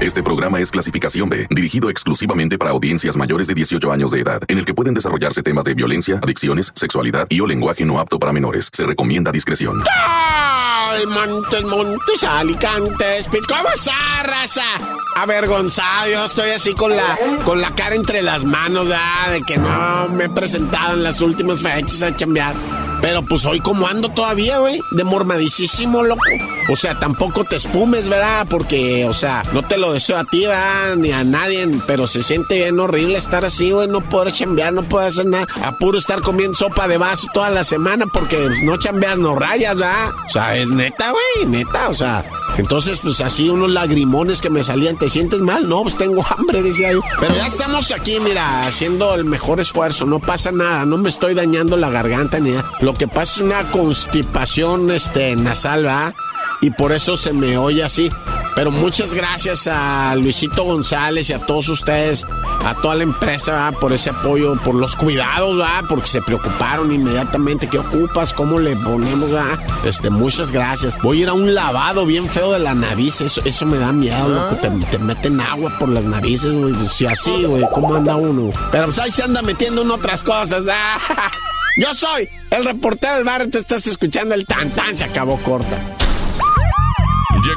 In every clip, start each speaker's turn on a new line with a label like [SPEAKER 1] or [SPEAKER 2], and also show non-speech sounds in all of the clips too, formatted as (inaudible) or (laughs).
[SPEAKER 1] Este programa es clasificación B, dirigido exclusivamente para audiencias mayores de 18 años de edad, en el que pueden desarrollarse temas de violencia, adicciones, sexualidad y o lenguaje no apto para menores. Se recomienda discreción.
[SPEAKER 2] ¡Ay, Montes, Montes, Alicantes! ¿Cómo está, raza? Avergonzado, yo estoy así con la, con la cara entre las manos, de que no me he presentado en las últimas fechas a chambear. Pero pues hoy como ando todavía, güey, de mormadicísimo, loco. O sea, tampoco te espumes, ¿verdad? Porque, o sea, no te lo deseo a ti, ¿verdad? Ni a nadie, pero se siente bien horrible estar así, güey, no poder chambear, no poder hacer nada. A puro estar comiendo sopa de vaso toda la semana porque no chambeas, no rayas, ¿verdad? O sea, es neta, güey, neta, o sea. Entonces, pues así unos lagrimones que me salían, ¿te sientes mal? No, pues tengo hambre, decía yo. Pero ya estamos aquí, mira, haciendo el mejor esfuerzo, no pasa nada, no me estoy dañando la garganta ni nada. Lo que pasa es una constipación este, nasal, ¿verdad? Y por eso se me oye así. Pero muchas gracias a Luisito González y a todos ustedes, a toda la empresa, ¿verdad? por ese apoyo, por los cuidados, ¿verdad? porque se preocuparon inmediatamente. ¿Qué ocupas? ¿Cómo le ponemos? ¿verdad? Este, muchas gracias. Voy a ir a un lavado bien feo de la nariz. Eso, eso me da miedo, loco. Te, te meten agua por las narices, güey. Si así, güey, ¿cómo anda uno? Pero pues ahí se anda metiendo en otras cosas. ¿ah? (laughs) Yo soy el reportero del barrio, tú estás escuchando el tan tan, se acabó corta.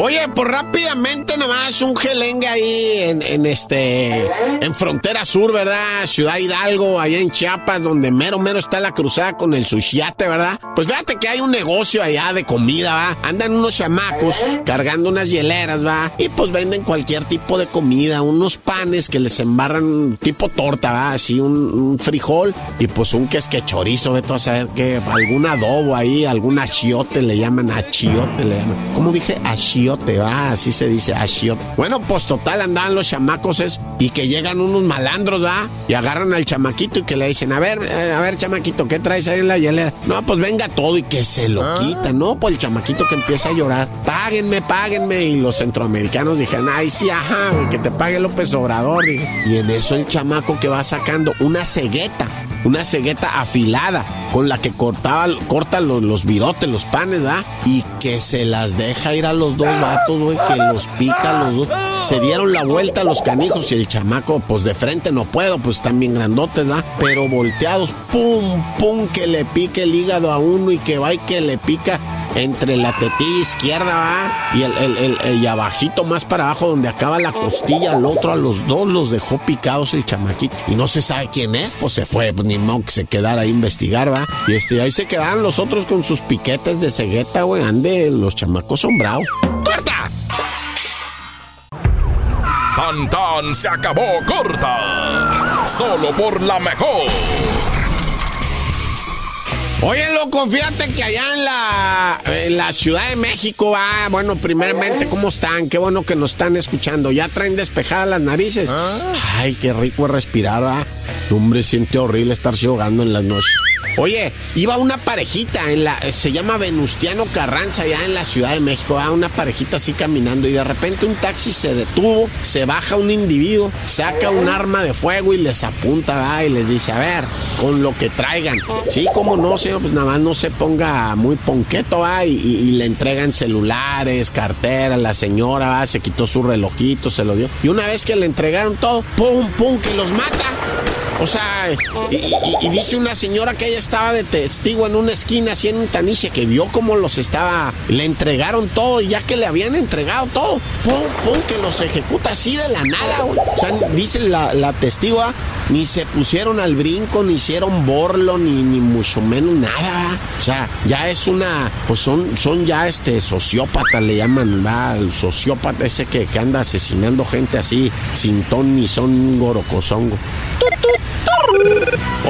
[SPEAKER 2] Oye, pues rápidamente nomás un gelengue ahí en, este en frontera sur, ¿verdad? Ciudad Hidalgo, allá en Chiapas, donde mero mero está la cruzada con el sushiate, ¿verdad? Pues fíjate que hay un negocio allá de comida, ¿va? Andan unos chamacos cargando unas hieleras, ¿va? Y pues venden cualquier tipo de comida, unos panes que les embarran tipo torta, ¿va? Así un, frijol y pues un quesque chorizo, vete a saber que algún adobo ahí, algún achiote le llaman achiote, le llaman. ¿Cómo dije? Achiote, va, así se dice, achiote. Bueno, pues total andaban los chamacos es, y que llegan unos malandros, va, y agarran al chamaquito y que le dicen, a ver, eh, a ver, chamaquito, ¿qué traes ahí en la hielera? No, pues venga todo y que se lo quita, ¿no? Pues el chamaquito que empieza a llorar, páguenme, páguenme. Y los centroamericanos dijeron, ay, sí, ajá, que te pague López Obrador. dije. Y en eso el chamaco que va sacando una cegueta una cegueta afilada con la que cortaba, corta los, los virotes, los panes, ¿verdad? Y que se las deja ir a los dos vatos, güey, que los pica los dos. Se dieron la vuelta a los canijos y el chamaco, pues de frente no puedo, pues están bien grandotes, ¿verdad? Pero volteados, pum, pum, que le pique el hígado a uno y que va y que le pica entre la tetilla izquierda ¿va? y el, el, el- abajito más para abajo donde acaba la costilla, al otro a los dos los dejó picados el chamaquito. Y no se sabe quién es, pues se fue, pues ni modo que se quedara a investigar, va. Y este, ahí se quedaron los otros con sus piquetes de cegueta, güey. Ande, los chamacos son bravos. ¡Corta!
[SPEAKER 3] Tan tan se acabó corta. Solo por la mejor.
[SPEAKER 2] Oye, loco, fíjate que allá en la, en la Ciudad de México, ah, bueno, primeramente, ¿cómo están? Qué bueno que nos están escuchando. ¿Ya traen despejadas las narices? Ay, qué rico es respirar, ah. Hombre, siente horrible estarse ahogando en las noches. Oye, iba una parejita en la, se llama Venustiano Carranza, allá en la Ciudad de México, ah, una parejita así caminando y de repente un taxi se detuvo, se baja un individuo, saca un arma de fuego y les apunta, ah, y les dice, a ver, con lo que traigan. Sí, cómo no, señor, pues nada más no se ponga muy ponqueto, ah, y, y- le entregan celulares, cartera, la señora, ah, se quitó su relojito, se lo dio. Y una vez que le entregaron todo, pum, pum, que los mata. O sea, y, dice una señora que ella estaba de testigo en una esquina, en un taniche, que vio cómo los estaba, le entregaron todo, y ya que le habían entregado todo, pum, pum, que los ejecuta así de la nada, güey. O sea, dice la, la testigo, ni se pusieron al brinco, ni hicieron borlo, ni, ni mucho menos nada. O sea, ya es una, pues son, son ya este sociópatas, le llaman, va, el sociópata ese que, que anda asesinando gente así, sin ton ni son gorocosongo.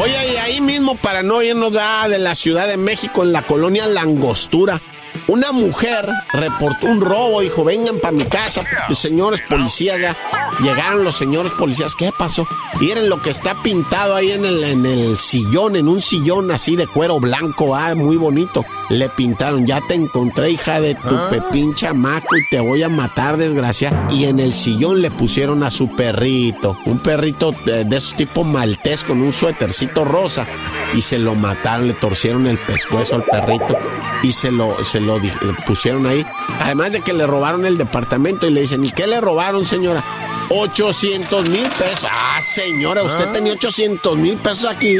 [SPEAKER 2] Oye, y ahí mismo, para no irnos de la Ciudad de México, en la colonia Langostura, Una mujer reportó un robo, dijo, vengan para mi casa, señores policías, ya. Llegaron los señores policías, ¿qué pasó? Miren lo que está pintado ahí en el, en el sillón, en un sillón así de cuero blanco, ah, muy bonito. Le pintaron, ya te encontré, hija de tu ah. pepín chamaco, y te voy a matar, desgracia. Y en el sillón le pusieron a su perrito, un perrito de, de esos tipo maltés con un suétercito rosa. Y se lo mataron, le torcieron el pescuezo al perrito y se lo, se lo pusieron ahí. Además de que le robaron el departamento y le dicen, ¿y qué le robaron, señora? 800 mil pesos. Ah, señora, usted ah. tenía 800 mil pesos aquí.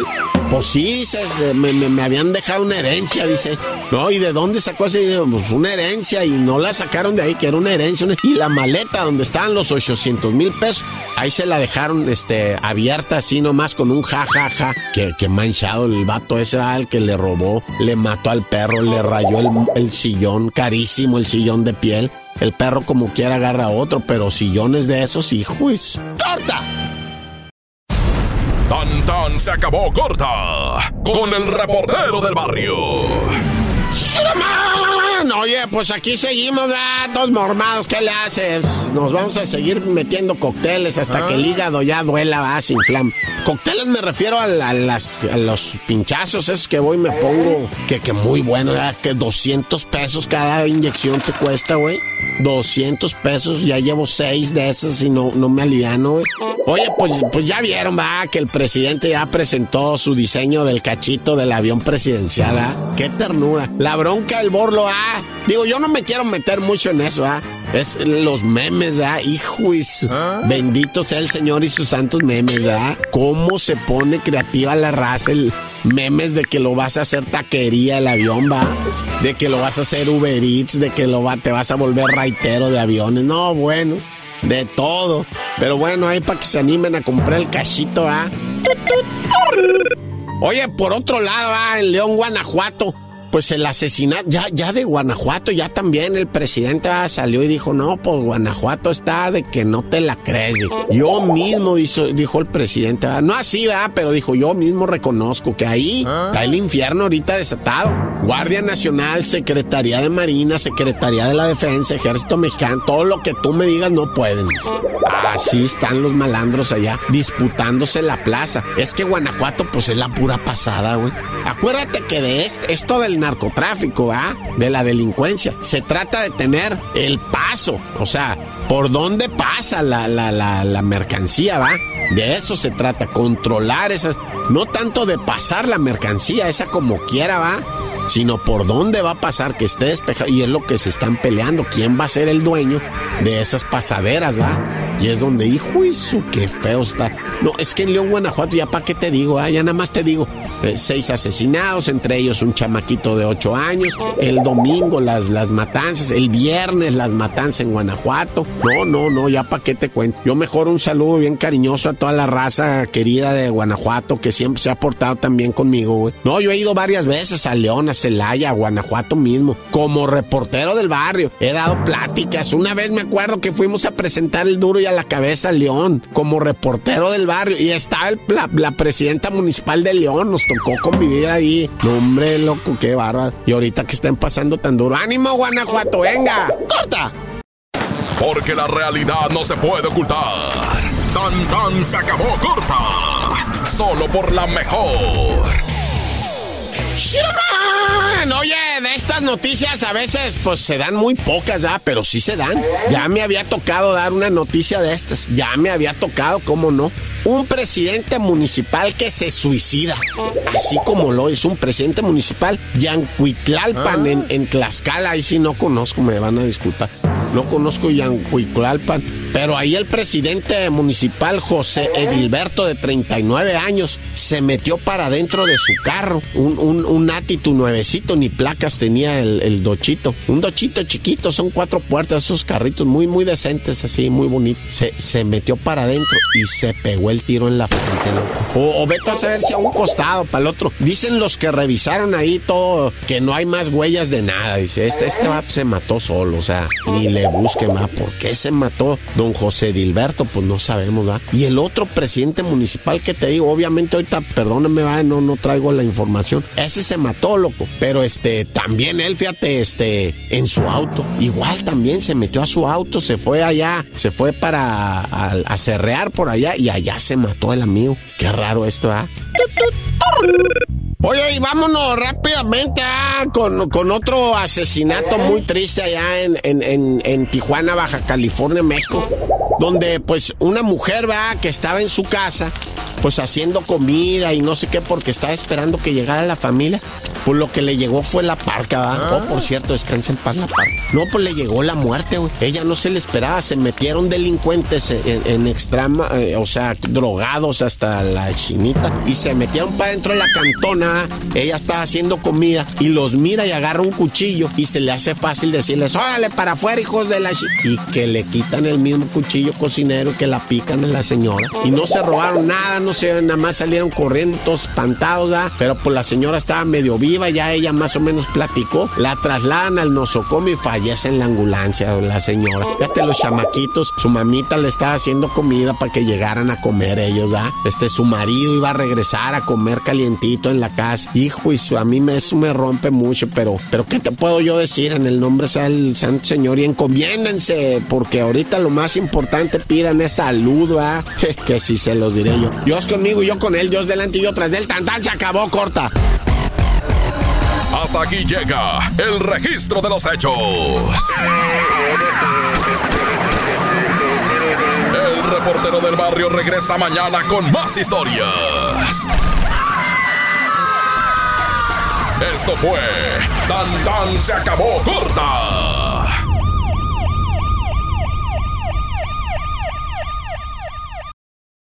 [SPEAKER 2] Pues sí, me, habían dejado una herencia, dice. No, ¿y de dónde sacó ese Pues una herencia y no la sacaron de ahí, que era una herencia. Y la maleta donde estaban los 800 mil pesos, ahí se la dejaron este, abierta así nomás con un jajaja. Ja, ja, que, que manchado el vato ese al que le robó, le mató al perro, le rayó el, el sillón, carísimo el sillón de piel. El perro como quiera agarra otro, pero sillones de esos, hijos. ¡Corta!
[SPEAKER 3] Tan tan se acabó corta con el reportero del barrio.
[SPEAKER 2] Oye, pues aquí seguimos, todos mormados, ¿qué le haces? Nos vamos a seguir metiendo cócteles hasta que el ah. hígado ya duela, va, sin flam. Cócteles me refiero a, las, los pinchazos esos que voy y me pongo, que, que muy bueno, que 200 pesos cada inyección te cuesta, güey. 200 pesos, ya llevo seis de esas y no, no me aliviano, güey. Oye, pues, pues ya vieron, va, que el presidente ya presentó su diseño del cachito del avión presidencial, ¿ah? Qué ternura. La bronca del borlo, ah. Digo, yo no me quiero meter mucho en eso, ¿ah? Es los memes, ¿verdad? Hijo ¿Ah? Bendito sea el Señor y sus santos memes, ¿verdad? Cómo se pone creativa la raza, el memes de que lo vas a hacer taquería el avión, ¿va? De que lo vas a hacer Uber Eats, de que lo va, te vas a volver raitero de aviones. No, bueno de todo. Pero bueno, ahí para que se animen a comprar el cachito, ¿ah? Oye, por otro lado, ¿ah? en León, Guanajuato, pues el asesinato, ya, ya de Guanajuato, ya también el presidente ah, salió y dijo, no, pues Guanajuato está de que no te la crees. Yo mismo, dijo, el presidente, ah, no así, ¿verdad? pero dijo, yo mismo reconozco que ahí ¿Ah? está el infierno ahorita desatado. Guardia Nacional, Secretaría de Marina, Secretaría de la Defensa, Ejército Mexicano, todo lo que tú me digas no pueden. Así están los malandros allá, disputándose la plaza. Es que Guanajuato, pues es la pura pasada, güey. Acuérdate que de esto del narcotráfico, ¿ah? De la delincuencia. Se trata de tener el paso, o sea, por dónde pasa la, mercancía, ¿va? De eso se trata, controlar esas. No tanto de pasar la mercancía, esa como quiera, ¿va? Sino por dónde va a pasar, que esté despejado. Y es lo que se están peleando. ¿Quién va a ser el dueño de esas pasaderas, va? Y es donde, hijo, eso, qué feo está. No, es que en León, Guanajuato, ya para qué te digo, ah, ya nada más te digo. Eh, seis asesinados, entre ellos un chamaquito de ocho años. El domingo las, las matanzas, el viernes las matanzas en Guanajuato. No, no, no, ya para qué te cuento. Yo mejor un saludo bien cariñoso a toda la raza querida de Guanajuato que siempre se ha portado también conmigo, güey. No, yo he ido varias veces a León, a Celaya, a Guanajuato mismo, como reportero del barrio. He dado pláticas. Una vez me acuerdo que fuimos a presentar el duro y a la cabeza León como reportero del barrio y estaba la, presidenta municipal de León, nos tocó convivir ahí. hombre, loco, qué bárbaro. Y ahorita que estén pasando tan duro, ánimo Guanajuato, venga, corta.
[SPEAKER 3] Porque la realidad no se puede ocultar. Tan tan se acabó corta. Solo por la mejor.
[SPEAKER 2] Oye, de estas noticias a veces pues se dan muy pocas, ¿ya? Pero sí se dan. Ya me había tocado dar una noticia de estas. Ya me había tocado, ¿cómo no? Un presidente municipal que se suicida. Así como lo es un presidente municipal, Yancuitlalpan, en, en Tlaxcala. Ahí sí no conozco, me van a disculpar. No conozco Yancuitlalpan pero ahí el presidente municipal José Edilberto, de 39 años, se metió para adentro de su carro. Un, un, un nuevecito, ni placas tenía el, dochito. Un dochito chiquito, son cuatro puertas, esos carritos muy, muy decentes, así, muy bonitos. Se, se metió para adentro y se pegó el tiro en la frente, loco. O, o vete a saber si a un costado, para el otro. Dicen los que revisaron ahí todo que no hay más huellas de nada. Dice, este, este vato se mató solo, o sea, ni le busque más. ¿Por qué se mató? Don José Dilberto, pues no sabemos, ¿va? Y el otro presidente municipal que te digo, obviamente ahorita, perdóname, va, no, no traigo la información. Ese se mató, loco. Pero este, también él, fíjate, este, en su auto. Igual también se metió a su auto, se fue allá, se fue para a, cerrear por allá y allá se mató el amigo. Qué raro esto, ¿ah? Oye, y vámonos rápidamente ah, con, con, otro asesinato muy triste allá en, en, en, Tijuana, Baja California, México, donde pues una mujer, va que estaba en su casa, pues haciendo comida y no sé qué, porque estaba esperando que llegara la familia. Pues lo que le llegó fue la parca, ¿va? Ah. Oh, por cierto, descansa en paz la parca. No, pues le llegó la muerte, güey. Ella no se le esperaba, se metieron delincuentes en, extrema, eh, o sea, drogados hasta la chinita, y se metieron para dentro de la cantona. Ella estaba haciendo comida y los mira y agarra un cuchillo y se le hace fácil decirles, órale para afuera, hijos de la Y que le quitan el mismo cuchillo cocinero que la pican a la señora. Y no se robaron nada, no sé, nada más salieron corriendo espantados, ¿verdad? Pero pues la señora estaba medio viva, ya ella más o menos platicó. La trasladan al nosocomio y fallece en la ambulancia la señora. Fíjate, los chamaquitos, su mamita le estaba haciendo comida para que llegaran a comer ellos, ¿verdad? Este, su marido iba a regresar a comer calientito en la casa. Hijo, y a mí eso me rompe mucho, pero, pero ¿qué te puedo yo decir? En el nombre del Santo Señor y encomiéndense, porque ahorita lo más importante pidan es salud, ¿verdad? (laughs) que sí se los diré yo. Conmigo y yo con él, Dios delante y yo tras él. Tan se acabó, corta.
[SPEAKER 3] Hasta aquí llega el registro de los hechos. El reportero del barrio regresa mañana con más historias. Esto fue Tan se acabó corta